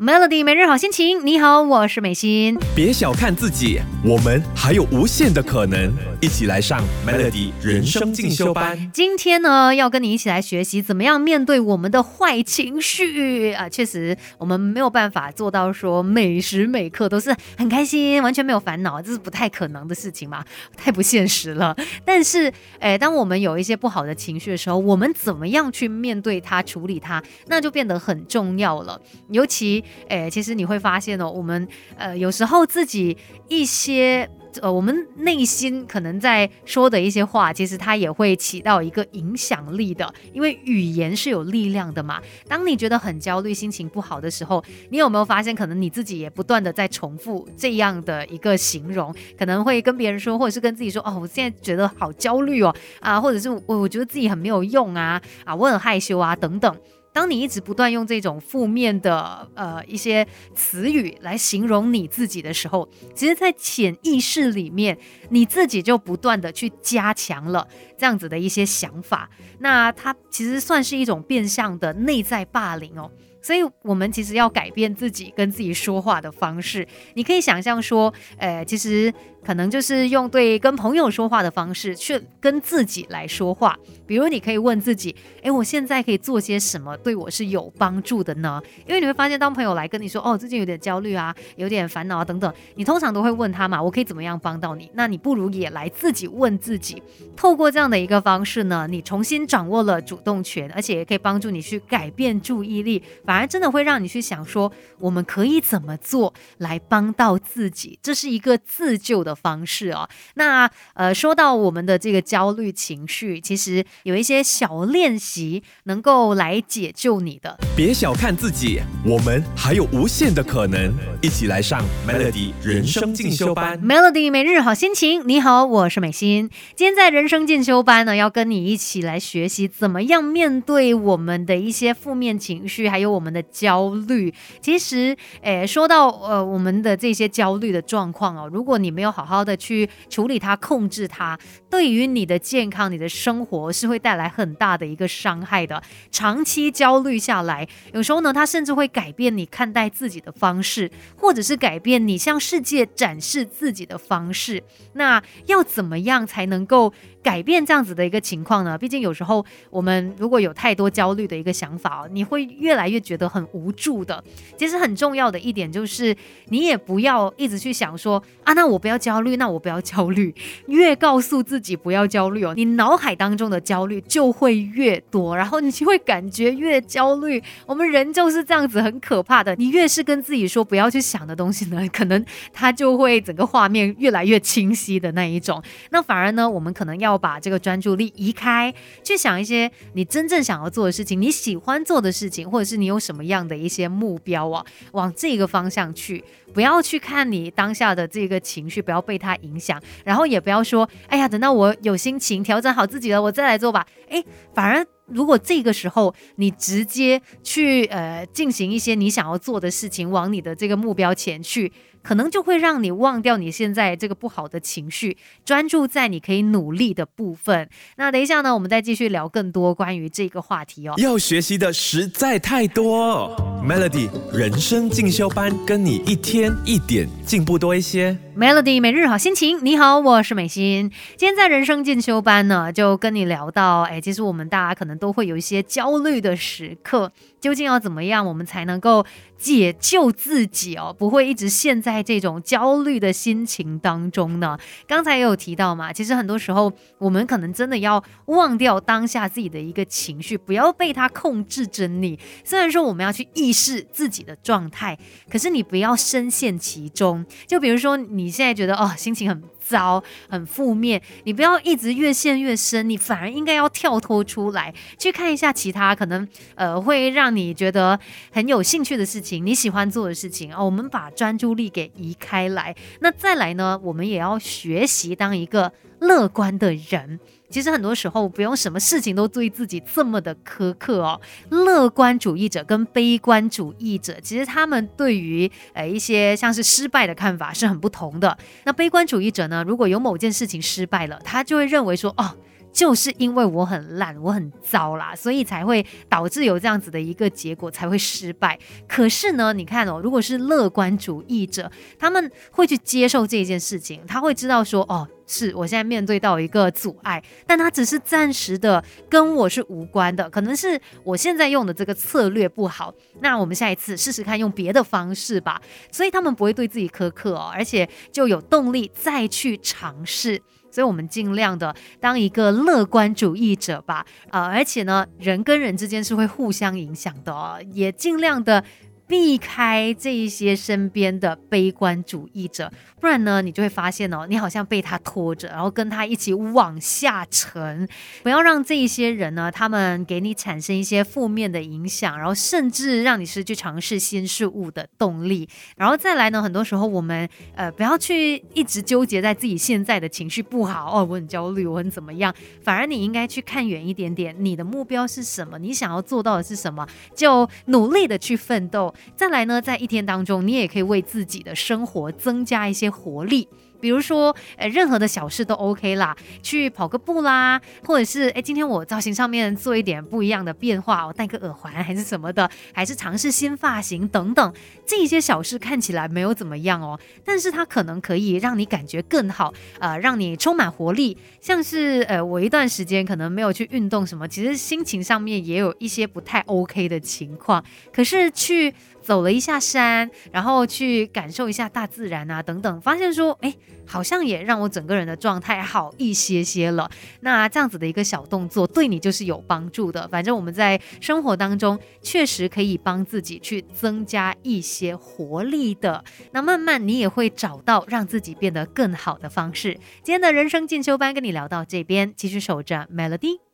Melody 每日好心情，你好，我是美心。别小看自己，我们还有无限的可能。一起来上 Melody 人生进修班。今天呢，要跟你一起来学习怎么样面对我们的坏情绪啊。确实，我们没有办法做到说每时每刻都是很开心，完全没有烦恼，这是不太可能的事情嘛，太不现实了。但是，哎，当我们有一些不好的情绪的时候，我们怎么样去面对它、处理它，那就变得很重要了。尤尤其诶，其实你会发现哦，我们呃有时候自己一些呃我们内心可能在说的一些话，其实它也会起到一个影响力的，因为语言是有力量的嘛。当你觉得很焦虑、心情不好的时候，你有没有发现，可能你自己也不断的在重复这样的一个形容，可能会跟别人说，或者是跟自己说，哦，我现在觉得好焦虑哦，啊，或者是我我觉得自己很没有用啊，啊，我很害羞啊，等等。当你一直不断用这种负面的呃一些词语来形容你自己的时候，其实，在潜意识里面，你自己就不断的去加强了这样子的一些想法。那它其实算是一种变相的内在霸凌哦。所以，我们其实要改变自己跟自己说话的方式。你可以想象说，呃，其实可能就是用对跟朋友说话的方式去跟自己来说话。比如，你可以问自己，诶，我现在可以做些什么对我是有帮助的呢？因为你会发现，当朋友来跟你说，哦，最近有点焦虑啊，有点烦恼啊等等，你通常都会问他嘛，我可以怎么样帮到你？那你不如也来自己问自己。透过这样的一个方式呢，你重新掌握了主动权，而且也可以帮助你去改变注意力。反而真的会让你去想说，我们可以怎么做来帮到自己？这是一个自救的方式哦。那呃，说到我们的这个焦虑情绪，其实有一些小练习能够来解救你的。别小看自己，我们还有无限的可能。一起来上 Melody 人生进修班。Melody 每日好心情，你好，我是美心。今天在人生进修班呢，要跟你一起来学习怎么样面对我们的一些负面情绪，还有我。我们的焦虑，其实，诶，说到呃，我们的这些焦虑的状况哦，如果你没有好好的去处理它、控制它，对于你的健康、你的生活是会带来很大的一个伤害的。长期焦虑下来，有时候呢，它甚至会改变你看待自己的方式，或者是改变你向世界展示自己的方式。那要怎么样才能够？改变这样子的一个情况呢？毕竟有时候我们如果有太多焦虑的一个想法，你会越来越觉觉得很无助的。其实很重要的一点就是，你也不要一直去想说啊，那我不要焦虑，那我不要焦虑。越告诉自己不要焦虑哦，你脑海当中的焦虑就会越多，然后你就会感觉越焦虑。我们人就是这样子，很可怕的。你越是跟自己说不要去想的东西呢，可能它就会整个画面越来越清晰的那一种。那反而呢，我们可能要。把这个专注力移开，去想一些你真正想要做的事情，你喜欢做的事情，或者是你有什么样的一些目标啊，往这个方向去，不要去看你当下的这个情绪，不要被它影响，然后也不要说，哎呀，等到我有心情调整好自己了，我再来做吧。哎，反而如果这个时候你直接去呃进行一些你想要做的事情，往你的这个目标前去。可能就会让你忘掉你现在这个不好的情绪，专注在你可以努力的部分。那等一下呢，我们再继续聊更多关于这个话题哦。要学习的实在太多，Melody 人生进修班，跟你一天一点进步多一些。Melody 每日好心情，你好，我是美心。今天在人生进修班呢，就跟你聊到，哎，其实我们大家可能都会有一些焦虑的时刻，究竟要怎么样，我们才能够解救自己哦，不会一直陷在这种焦虑的心情当中呢？刚才也有提到嘛，其实很多时候我们可能真的要忘掉当下自己的一个情绪，不要被它控制着你。虽然说我们要去意识自己的状态，可是你不要深陷其中。就比如说你。现在觉得哦，心情很糟、很负面，你不要一直越陷越深，你反而应该要跳脱出来，去看一下其他可能呃会让你觉得很有兴趣的事情，你喜欢做的事情啊。我们把专注力给移开来，那再来呢，我们也要学习当一个乐观的人。其实很多时候不用什么事情都对自己这么的苛刻哦。乐观主义者跟悲观主义者，其实他们对于呃一些像是失败的看法是很不同的。那悲观主义者呢，如果有某件事情失败了，他就会认为说哦。就是因为我很烂，我很糟啦，所以才会导致有这样子的一个结果，才会失败。可是呢，你看哦，如果是乐观主义者，他们会去接受这件事情，他会知道说，哦。是我现在面对到一个阻碍，但它只是暂时的，跟我是无关的。可能是我现在用的这个策略不好，那我们下一次试试看用别的方式吧。所以他们不会对自己苛刻哦，而且就有动力再去尝试。所以我们尽量的当一个乐观主义者吧，呃，而且呢，人跟人之间是会互相影响的哦，也尽量的。避开这一些身边的悲观主义者，不然呢，你就会发现哦，你好像被他拖着，然后跟他一起往下沉。不要让这一些人呢，他们给你产生一些负面的影响，然后甚至让你失去尝试新事物的动力。然后再来呢，很多时候我们呃，不要去一直纠结在自己现在的情绪不好哦，我很焦虑，我很怎么样。反而你应该去看远一点点，你的目标是什么？你想要做到的是什么？就努力的去奋斗。再来呢，在一天当中，你也可以为自己的生活增加一些活力。比如说，呃，任何的小事都 OK 啦，去跑个步啦，或者是哎，今天我造型上面做一点不一样的变化，我戴个耳环还是什么的，还是尝试新发型等等，这些小事看起来没有怎么样哦，但是它可能可以让你感觉更好，呃，让你充满活力。像是呃，我一段时间可能没有去运动什么，其实心情上面也有一些不太 OK 的情况，可是去走了一下山，然后去感受一下大自然啊等等，发现说，哎。好像也让我整个人的状态好一些些了。那这样子的一个小动作，对你就是有帮助的。反正我们在生活当中确实可以帮自己去增加一些活力的。那慢慢你也会找到让自己变得更好的方式。今天的人生进修班跟你聊到这边，继续守着 Melody。